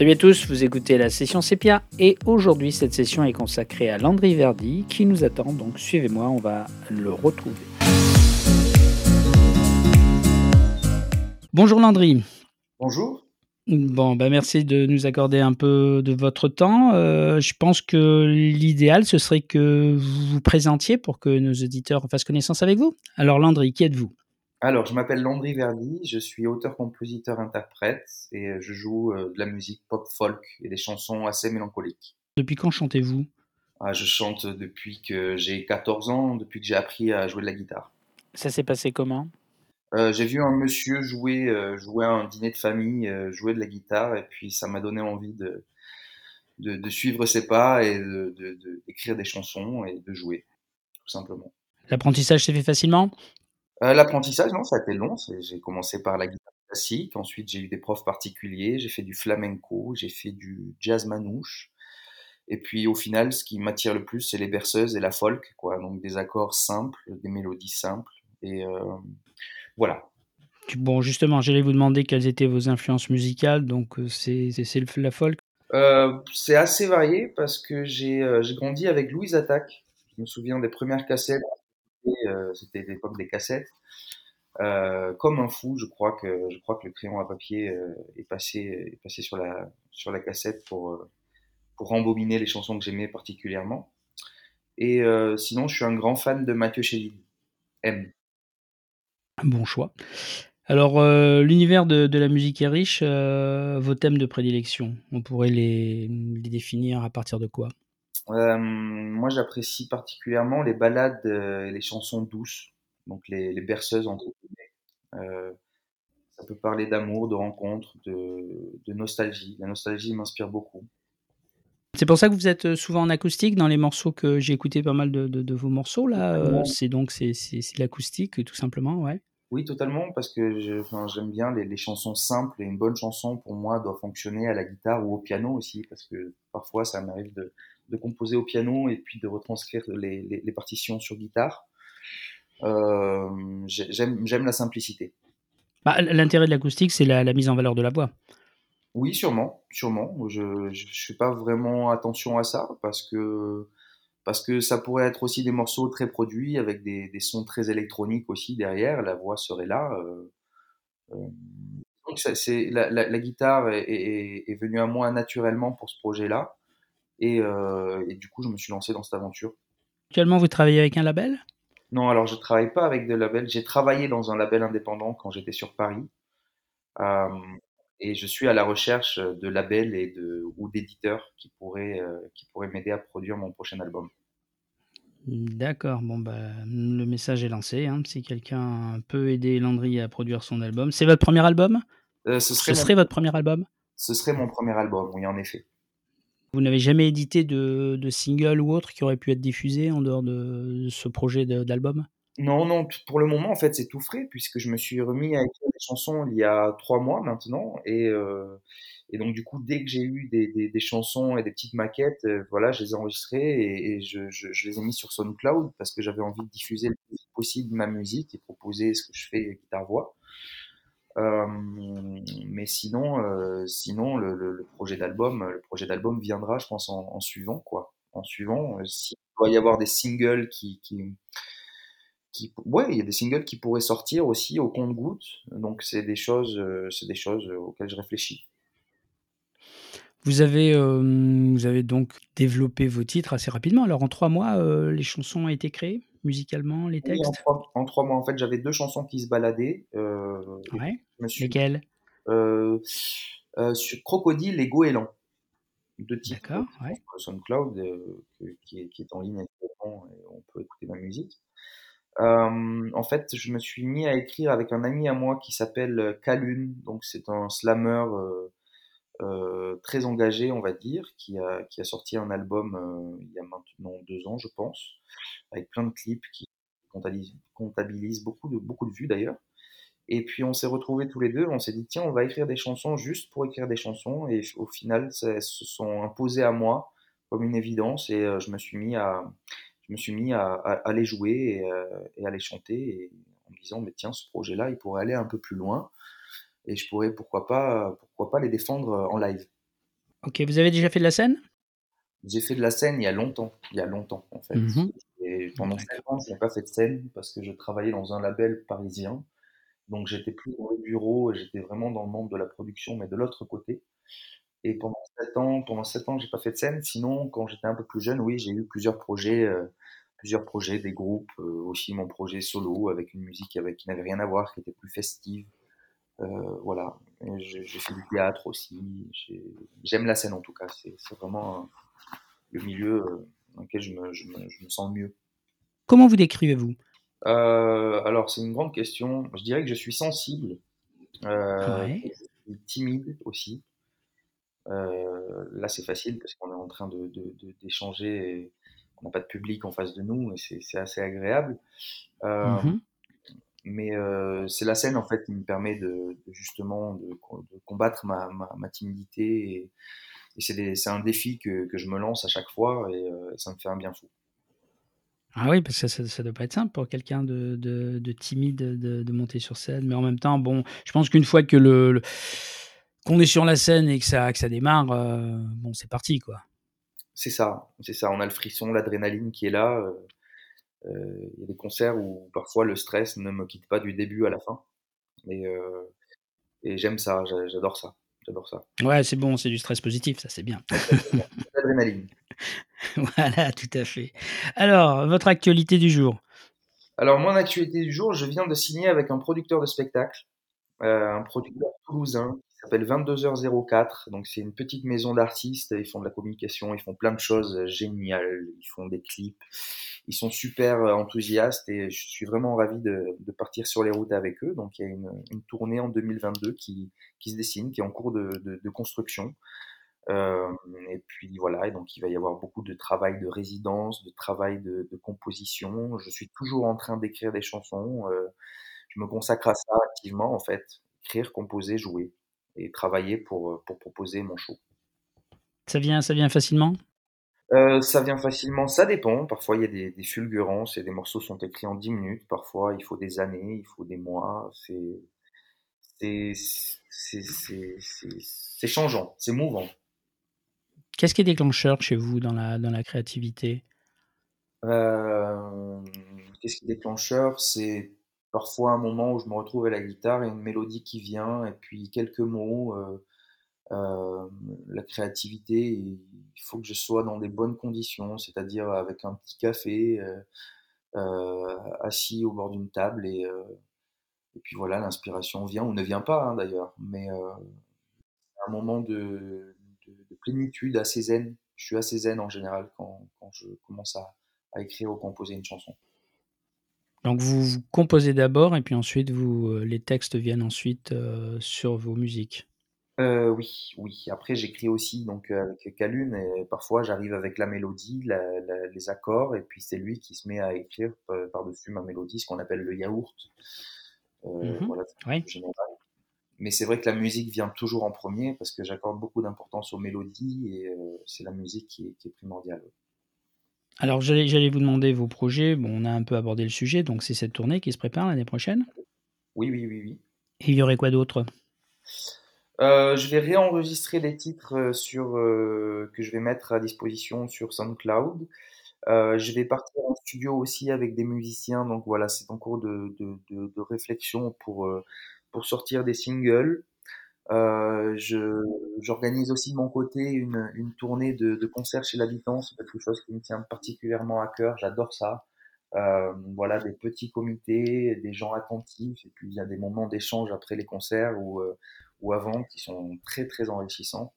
Salut à tous, vous écoutez la session Sepia et aujourd'hui cette session est consacrée à Landry Verdi qui nous attend, donc suivez-moi, on va le retrouver. Bonjour Landry. Bonjour. Bon, ben merci de nous accorder un peu de votre temps. Euh, je pense que l'idéal, ce serait que vous vous présentiez pour que nos auditeurs fassent connaissance avec vous. Alors Landry, qui êtes-vous? Alors, je m'appelle Landry Verdi, je suis auteur, compositeur, interprète et euh, je joue euh, de la musique pop folk et des chansons assez mélancoliques. Depuis quand chantez-vous? Ah, Je chante depuis que j'ai 14 ans, depuis que j'ai appris à jouer de la guitare. Ça s'est passé comment? Euh, j'ai vu un monsieur jouer, euh, jouer à un dîner de famille, jouer de la guitare, et puis ça m'a donné envie de, de, de, suivre ses pas et d'écrire de, de, des chansons et de jouer, tout simplement. L'apprentissage s'est fait facilement? Euh, L'apprentissage, non, ça a été long. J'ai commencé par la guitare classique, ensuite j'ai eu des profs particuliers, j'ai fait du flamenco, j'ai fait du jazz manouche. Et puis au final, ce qui m'attire le plus, c'est les berceuses et la folk, quoi. Donc des accords simples, des mélodies simples. Et euh, voilà. Bon, justement, j'allais vous demander quelles étaient vos influences musicales. Donc, euh, c'est la folk? Euh, C'est assez varié parce que j'ai euh, grandi avec Louise Attaque. Je me souviens des premières cassettes. Euh, C'était l'époque des cassettes. Euh, comme un fou, je crois que je crois que le crayon à papier euh, est passé est passé sur la cassette pour rembobiner les chansons que j'aimais particulièrement. Et sinon, je suis un grand fan de Mathieu Chédid. M. Bon choix. Alors, l'univers de, la musique est riche. Vos thèmes de prédilection, on pourrait les définir à partir de quoi? Euh, Moi, j'apprécie particulièrement les ballades et les chansons douces, donc les, les berceuses entre guillemets. ça peut parler d'amour, de rencontre, de, de nostalgie. La nostalgie m'inspire beaucoup. C'est pour ça que vous êtes souvent en acoustique dans les morceaux que j'ai écouté pas mal de, de, de, vos morceaux là. c'est donc c'est l'acoustique tout simplement, ouais. Oui, totalement, parce que j'aime bien les, les, chansons simples et une bonne chanson pour moi doit fonctionner à la guitare ou au piano aussi, parce que parfois ça m'arrive de, de, composer au piano et puis de retranscrire les, les, les partitions sur guitare. Euh, j'aime la simplicité. Bah, L'intérêt de l'acoustique, c'est la, la, mise en valeur de la voix. Oui, sûrement, sûrement. Je ne fais pas vraiment attention à ça parce que parce que ça pourrait être aussi des morceaux très produits avec des, des sons très électroniques aussi derrière. La voix serait là. Euh, euh, donc c'est la, la, la, guitare est, est, est, venue à moi naturellement pour ce projet-là, et, euh, et, du coup je me suis lancé dans cette aventure. Actuellement, vous travaillez avec un label? Non, alors je travaille pas avec de label. J'ai travaillé dans un label indépendant quand j'étais sur Paris. Euh, et je suis à la recherche de labels et de, ou d'éditeurs qui pourraient, euh, qui pourraient m'aider à produire mon prochain album. D'accord, bon bah le message est lancé. Hein. Si quelqu'un peut aider Landry à produire son album, c'est votre premier album? Euh, Ce serait, ce serait mon... votre premier album? Ce serait mon premier album, oui, en effet. Vous n'avez jamais édité de, single ou autre qui aurait pu être diffusé en dehors de ce projet d'album? Non, non, pour le moment, en fait, c'est tout frais, puisque je me suis remis à écrire des chansons il y a trois mois maintenant. Et, euh, donc, du coup, dès que j'ai eu des, chansons et des petites maquettes, euh, voilà, je les ai enregistrées et, je, je, les ai mis sur SoundCloud parce que j'avais envie de diffuser le plus possible ma musique et proposer ce que je fais guitare-voix. Mais sinon, sinon le, projet d'album, le projet d'album viendra, je pense, en, suivant, quoi. En suivant, s'il doit y avoir des singles qui, qui il y a des singles qui pourraient sortir aussi au compte-gouttes. Donc c'est des choses, c'est des choses auxquelles je réfléchis. Vous avez, vous avez donc développé vos titres assez rapidement. Alors en trois mois, les chansons ont été créées? Musicalement, les textes. Oui, en, trois, en, trois, mois, en fait, j'avais deux chansons qui se baladaient. Euh, ouais. Suis... Lesquelles? Sur Crocodile et Goéland. Deux titres. D'accord. Ouais. SoundCloud qui est, qui, est, en ligne actuellement et on peut écouter ma musique. Euh, en fait, je me suis mis à écrire avec un ami à moi qui s'appelle Kalun. Donc, c'est un slammer euh, euh, très engagé, on va dire, qui a, qui a sorti un album euh, il y a maintenant deux ans, je pense, avec plein de clips qui comptabilisent, beaucoup de beaucoup de vues d'ailleurs. Et puis on s'est retrouvés tous les deux, on s'est dit tiens, on va écrire des chansons juste pour écrire des chansons. Et au final, elles se sont imposées à moi comme une évidence et je me suis mis à je me suis mis à, les jouer et, euh, à les chanter en me disant mais tiens ce projet là il pourrait aller un peu plus loin et je pourrais pourquoi pas pourquoi pas les défendre en live OK, vous avez déjà fait de la scène? J'ai fait de la scène il y a longtemps, il y a longtemps en fait. Mmh Et pendant 7 D'accord. ans, je n'ai pas fait de scène parce que je travaillais dans un label parisien. Donc j'étais plus dans le bureau et j'étais vraiment dans le monde de la production, mais de l'autre côté. Et pendant 7 ans, pendant 7 ans, j'ai pas fait de scène. Sinon, quand j'étais un peu plus jeune, oui, j'ai eu plusieurs projets, euh, plusieurs projets, des groupes, euh, aussi mon projet solo avec une musique avec, qui n'avait rien à voir, qui était plus festive. Euh, voilà. J'ai fait du théâtre aussi. J'ai- J'aime la scène en tout cas. C'est vraiment euh, le milieu euh, dans lequel je me, je me, je me sens mieux. Comment vous décrivez-vous? Euh, alors, c'est une grande question. Je dirais que je suis sensible, euh, Ouais. timide aussi. Euh, là, c'est facile parce qu'on est en train de, de- de- d'échanger et on n'a pas de public en face de nous et c'est, assez agréable. Euh, Mmh mais euh, c'est la scène en fait qui me permet de, de justement de, de combattre ma, ma, ma timidité et, et c'est, un défi que, que je me lance à chaque fois et euh, ça me fait un bien fou. Ah oui, parce que ça ça doit pas être simple pour quelqu'un de de de timide de monter sur scène, mais en même temps, bon, je pense qu'une fois que le le qu'on est sur la scène et que ça que ça démarre, heu, bon, c'est parti, quoi. C'est ça, c'est ça. On a le frisson, l'adrénaline qui est là. Euh, Il y a des concerts où parfois le stress ne me quitte pas du début à la fin. Et, euh, et j'aime ça, j'a- j'adore ça. J'adore ça. Ouais, c'est bon, c'est du stress positif, ça, c'est bien. L'adrénaline. Voilà, tout à fait. Alors, votre actualité du jour? Alors, mon actualité du jour, je viens de signer avec un producteur de spectacle, euh, un producteur toulousain s'appelle 22h04. Donc, c'est une petite maison d'artistes. Ils font de la communication, ils font plein de choses géniales. Ils font des clips. Ils sont super euh, enthousiastes et je suis vraiment ravi de, partir sur les routes avec eux. Donc, il y a une, tournée en 2022 qui, qui se dessine, qui est en cours de, construction. Euh, et puis voilà, donc il va y avoir beaucoup de travail de résidence, de travail de, composition. Je suis toujours en train d'écrire des chansons. euh, je me consacre à ça activement en fait, écrire, composer, jouer et travailler pour, euh, pour proposer mon show. Ça vient ça vient facilement? Euh, ça vient facilement, ça dépend. Parfois il y a des, des fulgurances et des morceaux sont écrits en 10 minutes. Parfois il faut des années, il faut des mois. C'est changeant, c'est mouvant. Qu'est-ce qui est déclencheur chez vous dans la dans la créativité? Euh, qu'est-ce qui est déclencheur? C'est parfois un moment où je me retrouve à la guitare et une mélodie qui vient, et puis quelques mots. euh, euh, la créativité, il faut que je sois dans des bonnes conditions, c'est-à-dire avec un petit café, euh, euh, assis au bord d'une table, et, euh, et puis voilà, l'inspiration vient ou ne vient pas hein, d'ailleurs, mais euh, un moment de, de, de plénitude assez zen. Je suis assez zen en général quand, quand je commence à, à écrire ou composer une chanson. Donc vous vous composez d'abord et puis ensuite vous, heu, les textes viennent ensuite, heu, sur vos musiques? Euh, oui, oui. Après, j'écris aussi donc euh, avec Calune et parfois j'arrive avec la mélodie, la- la- les accords, et puis c'est lui qui se met à écrire euh, par-dessus ma mélodie, ce qu'on appelle le yaourt. Euh, Mmh voilà, Oui. général. Mais c'est vrai que la musique vient toujours en premier parce que j'accorde beaucoup d'importance aux mélodies et euh, c'est la musique qui est, qui est primordiale. Alors j'allais j'allais vous demander vos projets. Bon, on a un peu abordé le sujet, donc c'est cette tournée qui se prépare l'année prochaine Oui, oui, oui, oui. et il y aurait quoi d'autre? Euh, je vais réenregistrer des titres euh, sur, euh, que je vais mettre à disposition sur SoundCloud. Euh, je vais partir en studio aussi avec des musiciens, donc voilà, c'est en cours de, de, de, de réflexion pour, euh, pour sortir des singles. Euh, je, j'organise aussi de mon côté une, une tournée de, de concerts chez l'habitant, c'est quelque chose qui me tient particulièrement à cœur, j'adore ça. Euh, voilà, des petits comités, des gens attentifs, et puis il y a des moments d'échange après les concerts ou, euh, ou avant qui sont très très enrichissants.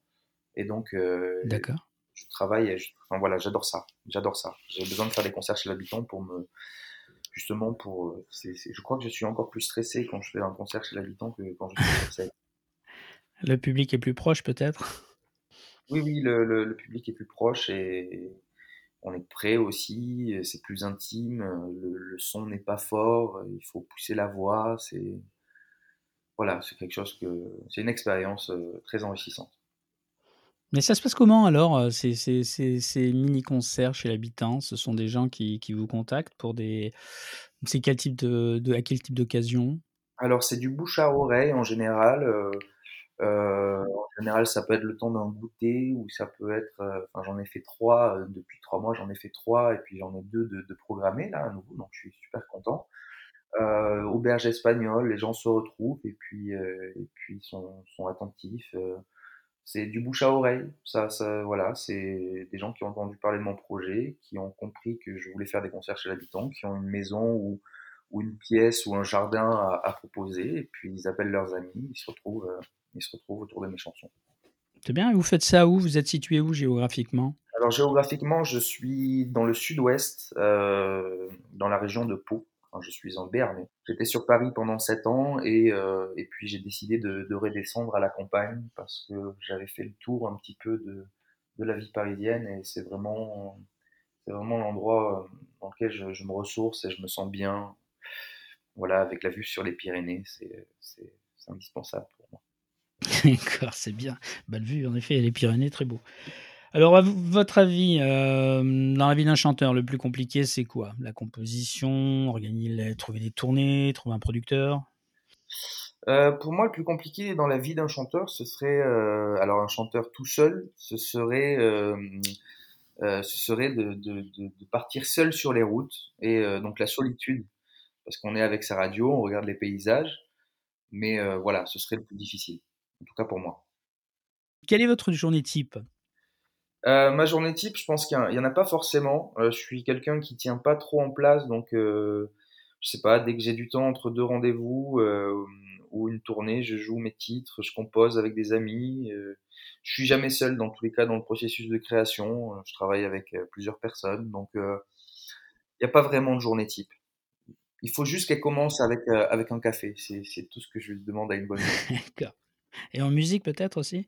Et donc, euh, D'accord. je travaille, et je- enfin voilà, j'adore ça, j'adore ça. J'ai besoin de faire des concerts chez l'habitant pour me, justement pour, euh, c'est, c'est- je crois que je suis encore plus stressé quand je fais un concert chez l'habitant que quand je suis sur scène. Le public est plus proche peut-être? Oui, oui, le, le, le public est plus proche et on est prêt aussi, c'est plus intime, le, le son n'est pas fort, il faut pousser la voix, c'est, voilà, c'est quelque chose que, c'est une expérience euh, très enrichissante. Mais ça se passe comment alors, heu, ces ces ces ces mini-concerts chez l'habitant? Ce sont des gens qui qui vous contactent pour des c'est quel type de de à quel type d'occasion? Alors c'est du bouche à oreille en général, euh, Euh, en général, ça peut être le temps d'un goûter ou ça peut être. euh, j'en ai fait trois euh, depuis trois mois. J'en ai fait trois et puis j'en ai deux de, de programmés là à nouveau. Donc, je suis super content. Euh, auberge espagnole, les gens se retrouvent et puis euh, et puis sont, sont attentifs. euh, c'est du bouche à oreille. Ça, ça, voilà, c'est des gens qui ont entendu parler de mon projet, qui ont compris que je voulais faire des concerts chez l'habitant, qui ont une maison ou, ou une pièce ou un jardin à, à proposer, et puis ils appellent leurs amis, ils se retrouvent, euh, ils se retrouvent autour de mes chansons. C'est bien. Et vous faites ça où? Vous êtes situé où géographiquement? Alors géographiquement, je suis dans le sud-ouest, euh, dans la région de Pau. Enfin, je suis en Béarn. J'étais sur Paris pendant sept ans et, euh, et puis j'ai décidé de, de redescendre à la campagne parce que j'avais fait le tour un petit peu de, de la vie parisienne et c'est vraiment, c'est vraiment l'endroit euh, dans lequel je, je me ressource et je me sens bien. Voilà, avec la vue sur les Pyrénées, c'est indispensable pour moi. D'accord, c'est bien. Belle vue, en effet, les Pyrénées, très beau. Alors, à votre avis, euh, dans la vie d'un chanteur, le plus compliqué, c'est quoi? La composition, organiser, trouver des tournées, trouver un producteur? Euh, pour moi, le plus compliqué dans la vie d'un chanteur, ce serait, euh, alors un chanteur tout seul, ce serait, ce serait de, partir seul sur les routes et donc la solitude, parce qu'on est avec sa radio, on regarde les paysages, mais voilà, ce serait le plus difficile, en tout cas pour moi. Quelle est votre journée type? Euh, ma journée type, je pense qu'il y, en a pas forcément. Euh, je suis quelqu'un qui tient pas trop en place, donc euh, je sais pas, dès que j'ai du temps entre deux rendez-vous euh, ou une tournée, je joue mes titres, je compose avec des amis. Je suis jamais seul dans tous les cas dans le processus de création. Je travaille avec plusieurs personnes, donc il n'y a pas vraiment de journée type. Il faut juste qu'elle commence avec avec un café. C'est tout ce que je demande à une bonne. D'accord. Et en musique, peut-être aussi?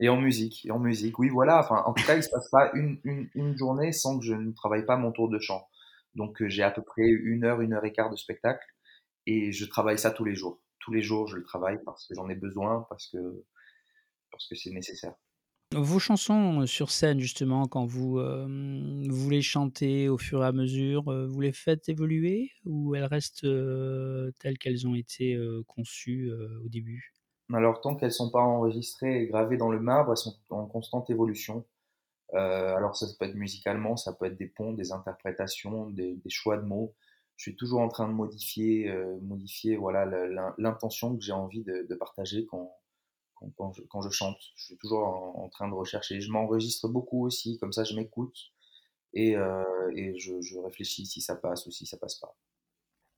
Et en musique, et en musique, oui, voilà. Enfin, en tout cas, il se passe pas une, une, une journée sans que je ne travaille pas mon tour de chant. Donc, euh, j'ai à peu près une heure, une heure et quart de spectacle, et je travaille ça tous les jours. Tous les jours, je le travaille parce que j'en ai besoin, parce que parce que c'est nécessaire. Vos chansons euh, sur scène, justement, quand vous, euh, vous les chantez au fur et à mesure, euh, vous les faites évoluer ou elles restent euh, telles qu'elles ont été conçues au début? Alors, tant qu'elles sont pas enregistrées et gravées dans le marbre, elles sont en constante évolution. Euh, alors, ça, peut être musicalement, ça peut être des ponts, des interprétations, des, choix de mots. Je suis toujours en train de modifier, euh, modifier, voilà, l'intention que j'ai envie de, partager quand, quand, je, chante. Je suis toujours en, en train de rechercher. Je m'enregistre beaucoup aussi, comme ça je m'écoute et, euh, et je, je réfléchis si ça passe ou si ça passe pas.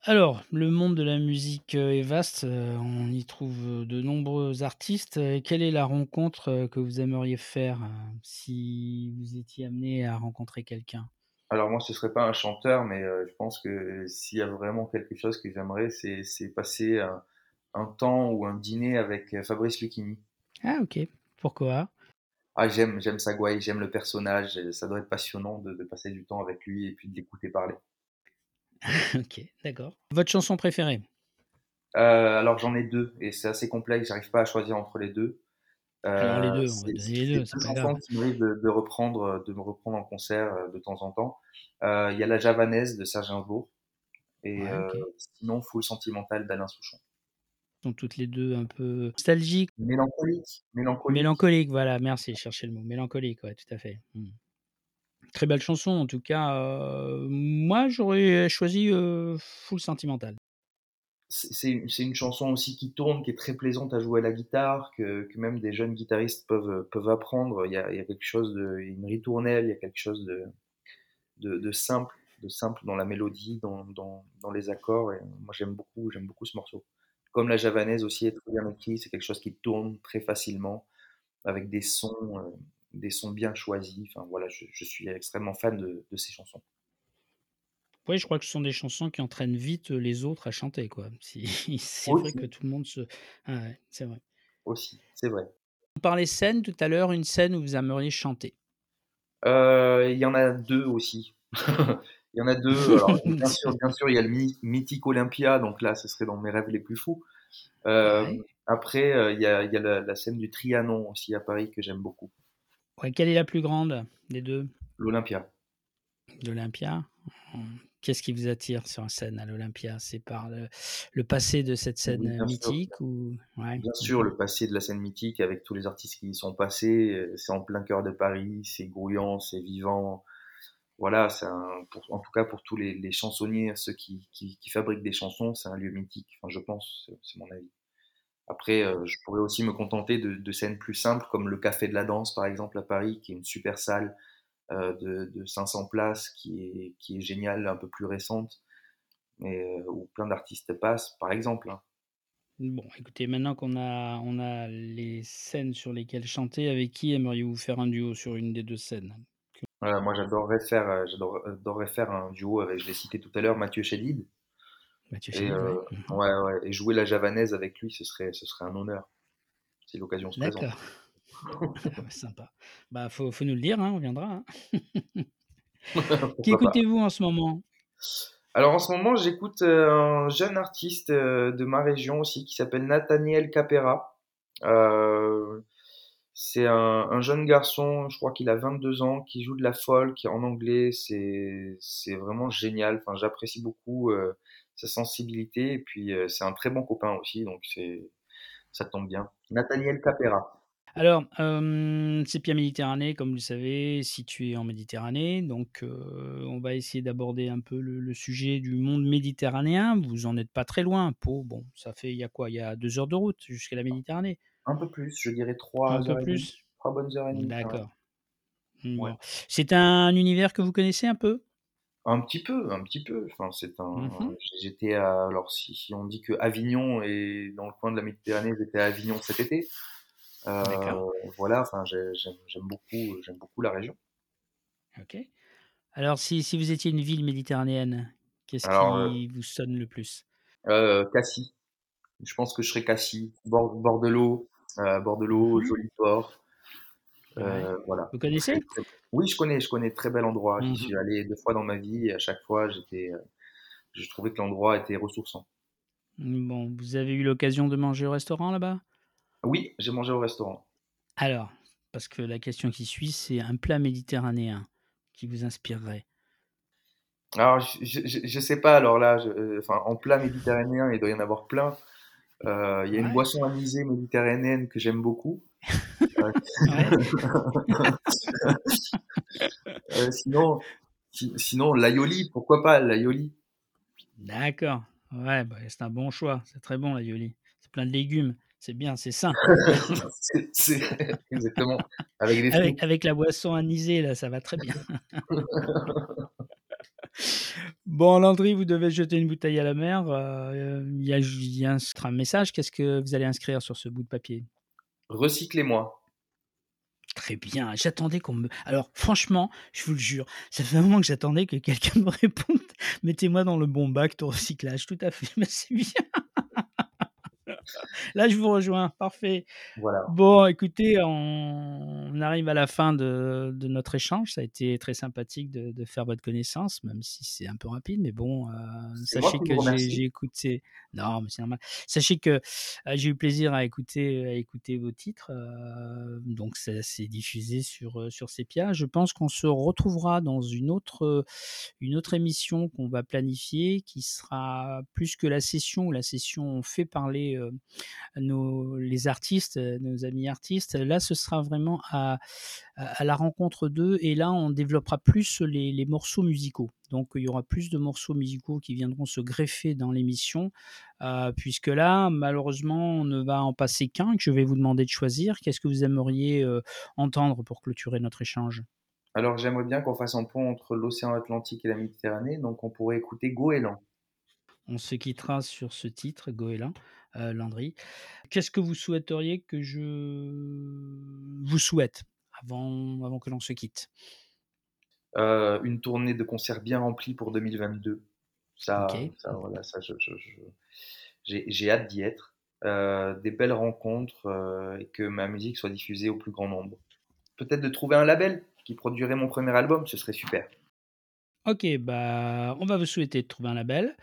Alors, le monde de la musique euh, est vaste, euh, on y trouve euh, de nombreux artistes. Euh, Quelle est la rencontre euh, que vous aimeriez faire euh, si vous étiez amené à rencontrer quelqu'un? Alors moi, ce serait pas un chanteur, mais euh, je pense que s'il y a vraiment quelque chose que j'aimerais, c'est, c'est passer un, un temps ou un dîner avec euh, Fabrice Lucchini. Ah, ok. Pourquoi? Ah, j'aime, j'aime sa gouaille, j'aime le personnage, ça doit être passionnant de, de passer du temps avec lui et puis de l'écouter parler. Ok, d'accord. Votre chanson préférée? Euh, alors j'en ai deux et c'est assez complexe, j'arrive pas à choisir entre les deux. Alors les Euh, deux, on va c'est donner les deux c'est pas chansons grave. qui m'arrivent de, de reprendre, de me reprendre en concert euh, de temps en temps. Euh, Il y a La Javanaise de Serge Gainsbourg et Ouais, euh, ok. sinon Full Sentimental d'Alain Souchon. sont toutes les deux un peu nostalgiques, Mélancolique, mélancolique. mélancoliques, voilà, merci, chercher le mot. Mélancolique, ouais, tout à fait. Hmm. Très belle chanson, en tout cas. moi, j'aurais choisi Full Sentimental. C'est une chanson aussi qui tourne, qui est très plaisante à jouer à la guitare, que, même des jeunes guitaristes peuvent, peuvent apprendre. Il y a, quelque chose de, une ritournelle, il y a quelque chose de, simple, de simple dans la mélodie, dans, dans, les accords. Et moi, j'aime beaucoup, j'aime beaucoup ce morceau. Comme la javanaise aussi est très bien écrit, c'est quelque chose qui tourne très facilement, avec des sons, des sons bien choisis. Enfin voilà, je, je suis extrêmement fan de, de ces chansons. Oui, je crois que ce sont des chansons qui entraînent vite les autres à chanter, quoi. C'est vrai que tout le monde se. Ah ouais, c'est vrai. aussi, c'est vrai. Vous parlez scène tout à l'heure, une scène où vous aimeriez chanter. Euh, il y en a deux aussi. il y en a deux. Alors, bien sûr, bien sûr, il y a le mythique Olympia, donc là, ce serait dans mes rêves les plus fous. Euh, Ouais. après, euh, il y a, il y a la, la scène du Trianon aussi à Paris que j'aime beaucoup. Ouais, quelle est la plus grande des deux? L'Olympia. L'Olympia? Qu'est-ce qui vous attire sur scène à l'Olympia? C'est par le le passé de cette scène, bien sûr, mythique ou ouais? bien sûr, le passé de la scène mythique avec tous les artistes qui y sont passés, heu, c'est en plein cœur de Paris, c'est grouillant, c'est vivant. Voilà, c'est un pour en tout cas pour tous les les chansonniers, ceux qui qui qui fabriquent des chansons, c'est un lieu mythique. Enfin, je pense, c'est mon avis. Après, heu, je pourrais aussi me contenter de de scènes plus simples comme le Café de la Danse, par exemple, à Paris, qui est une super salle, heu, de de 500 places qui est qui est géniale, un peu plus récente, mais heu, où plein d'artistes passent, par exemple, hein. Bon, écoutez, maintenant qu'on a on a les scènes sur lesquelles chanter, avec qui aimeriez-vous faire un duo sur une des 2 scènes? Voilà, moi j'adorerais faire, faire un duo avec, je l'ai cité tout à l'heure, Mathieu Chédid Mathieu et Chédid, ouais. heu, Mmh ouais, ouais et jouer la javanaise avec lui, ce serait ce serait un honneur, si l'occasion se présente. Sympa. Bah, faut faut nous le dire, hein, on viendra, hein. Qu'écoutez-vous en ce moment? Alors en ce moment, j'écoute, heu, un jeune artiste, heu, de ma région aussi qui s'appelle Nathaniel Capera. C'est un un jeune garçon, je crois qu'il a 22 ans, qui joue de la folk en anglais. C'est c'est vraiment génial. Enfin, j'apprécie beaucoup, sa sensibilité et puis, heu, c'est un très bon copain aussi, donc c'est ça tombe bien. Nathaniel Capera. Alors, c'est Pierre Méditerranée, comme vous le savez, situé en Méditerranée, donc heu, on va essayer d'aborder un peu le le sujet du monde méditerranéen. Vous en êtes pas très loin, Pau, bon, ça fait il y a quoi? Il y a 2 heures de route jusqu'à la Méditerranée? Un peu plus, je dirais Un 3 peu et plus? 3 bonnes heures et demie. D'accord. Ouais. bon. C'est un univers que vous connaissez un peu? Un petit peu, un petit peu. Enfin, c'est un mh. j'étais à alors si si on dit que Avignon est dans le coin de la Méditerranée, j'étais à Avignon cet été. D'accord, voilà, enfin j'ai j'aime beaucoup, j'aime beaucoup la région. OK. Alors si si vous étiez une ville méditerranéenne, qu'est-ce qui vous sonne le plus? heu, Cassis, je pense que je serais Cassis, bord bord de l'eau, heu, bord de Mmh l'eau, mh. joli port, Voilà. Vous connaissez? oui, je connais, je connais, très bel endroit. J'y Mmh suis mh. allé 2 fois dans ma vie et à chaque fois j'étais, heu, je trouvais que l'endroit était ressourçant. Mmh, bon, vous avez eu l'occasion de manger au restaurant là-bas? Oui, j'ai mangé au restaurant. Alors, parce que la question qui suit, c'est un plat méditerranéen qui vous inspirerait? Alors, je je je sais pas, alors là, je, heu, enfin, en plat méditerranéen, il doit y en avoir plein. Il y a une boisson anisée méditerranéenne que j'aime beaucoup. Heu, sinon si sinon l'aioli, pourquoi pas l'aioli? d'accord. Ouais, bah, c'est un bon choix, c'est très bon l'aioli. C'est plein de légumes, c'est bien, c'est sain. C'est c'est exactement, avec des Avec frites. avec la boisson anisée là, ça va très bien. Bon, Landry, vous devez jeter une bouteille à la mer, heu, il y a j il y a un un message, qu'est-ce que vous allez inscrire sur ce bout de papier? Recyclez-moi. Très bien, j'attendais qu'on me alors franchement, je vous le jure, ça fait un moment que j'attendais que quelqu'un me réponde: «Mettez-moi dans le bon bac de recyclage». Tout à fait, mais c'est bien. Là, je vous rejoins, parfait. Voilà. Bon, écoutez, on arrive à la fin de de notre échange. Ça a été très sympathique de de faire votre connaissance, même si c'est un peu rapide, mais bon, moi sachez que j'ai écouté non, mais c'est normal. Sachez que, heu, j'ai eu plaisir à écouter à écouter vos titres, heu, donc ça s'est diffusé sur, sur Sepia. Je pense qu'on se retrouvera dans une autre, une autre émission qu'on va planifier, qui sera plus que la session où la session fait parler, les artistes, heu, nos amis artistes. Là, ce sera vraiment à la rencontre d'eux et là, on développera plus les morceaux musicaux. Donc il y aura plus de morceaux musicaux qui viendront se greffer dans l'émission, heu, puisque là, malheureusement, on ne va en passer qu'un que je vais vous demander de choisir. Qu'est-ce que vous aimeriez, heu, entendre pour clôturer notre échange? Alors j'aimerais bien qu'on fasse un pont entre l'océan Atlantique et la Méditerranée, donc on pourrait écouter Goéland. On se quittera sur ce titre, Goéland, heu, Landry. Qu'est-ce que vous souhaiteriez que je vous souhaite avant avant que l'on se quitte? Heu, une tournée de concerts bien remplie pour 2022. Ça ça voilà, ça je je je j'ai j'ai hâte d'y être. Heu, des belles rencontres, heu, et que ma musique soit diffusée au plus grand nombre. Peut-être de trouver un label qui produirait mon premier album, ce serait super. OK, bah, on va vous souhaiter de trouver un label.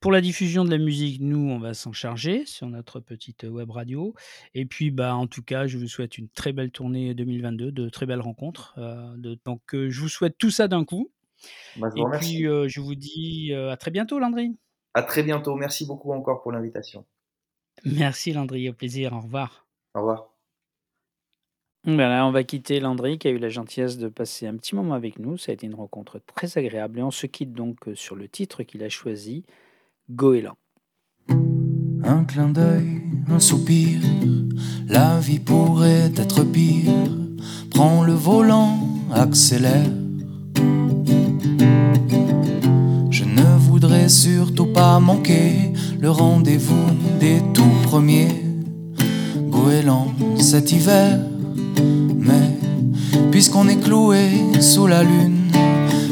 Pour la diffusion de la musique, nous, on va s'en charger sur notre petite web radio et puis, bah, en tout cas, je vous souhaite une très belle tournée 2022, de très belles rencontres, de donc heu, je vous souhaite tout ça d'un coup Bah, je Et vous puis, euh, je vous dis euh, à très bientôt, Landry. À très bientôt. Merci beaucoup encore pour l'invitation. Merci, Landry. Au plaisir. Au revoir. Au revoir. Voilà, on va quitter Landry qui a eu la gentillesse de passer un petit moment avec nous. Ça a été une rencontre très agréable. Et on se quitte donc euh, sur le titre qu'il a choisi, Goéland. Un clin d'œil, un soupir, la vie pourrait être pire. Prends le volant, accélère. Je ne voudrais surtout pas manquer le rendez-vous des tout premiers goélands cet hiver. Mais puisqu'on est cloué sous la lune,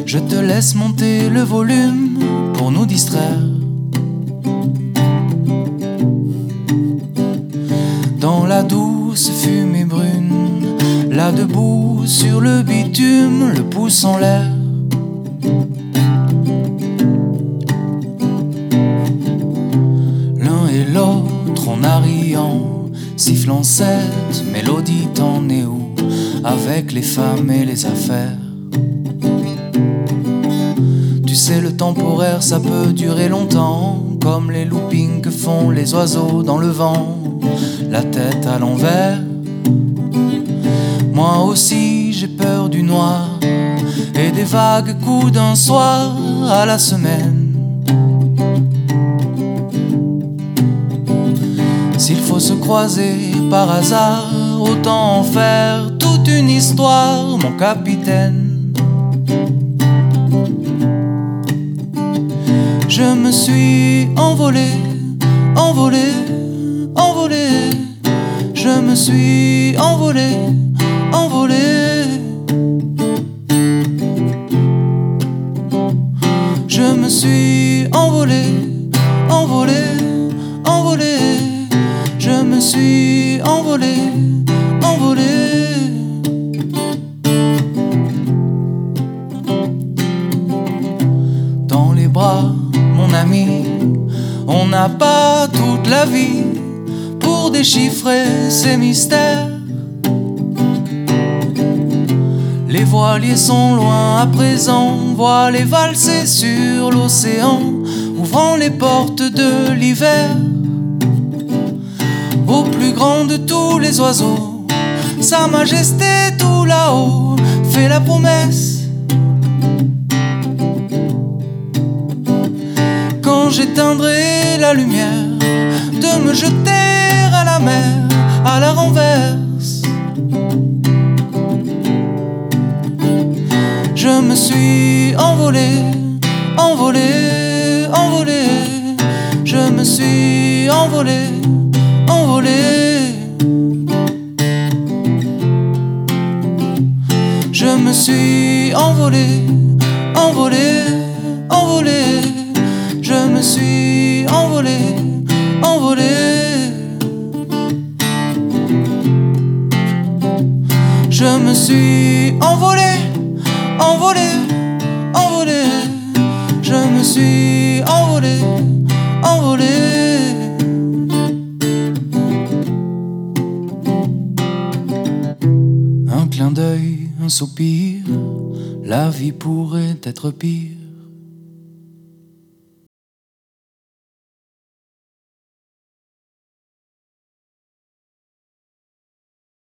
je te laisse monter le volume pour nous distraire. Dans la douce fumée brune, là debout sur le bitume, le pouce en l'air. L'un et l'autre, on a riant, sifflant cette mélodie, t'en es où Avec les femmes et les affaires? Tu sais, le temporaire, ça peut durer longtemps, comme les loopings que font les oiseaux dans le vent, la tête à l'envers. Moi aussi, j'ai peur du noir et des vagues coups d'un soir à la semaine. S'il faut se croiser par hasard, autant en faire toute une histoire, mon capitaine. Je me suis envolé, envolé, envolé. Je me suis envolé, envolé. Je me suis envolé, envolé. Suis envolé, envolé. Dans les bras, mon ami, on n'a pas toute la vie pour déchiffrer ces mystères. Les voiliers sont loin à présent, voilés valser sur l'océan, ouvrant les portes de l'hiver. Au plus grand de tous les oiseaux, Sa Majesté tout là-haut fait la promesse. Quand j'éteindrai la lumière, de me jeter à la mer, à la renverse. Je me suis envolé, envolé, envolé. Je me suis envolé, Je me suis envolé, envolé, envolé. Je me suis envolé, envolé. Je me suis envolé, envolé, envolé. Je me suis envolé. Soupir, la vie pourrait être pire.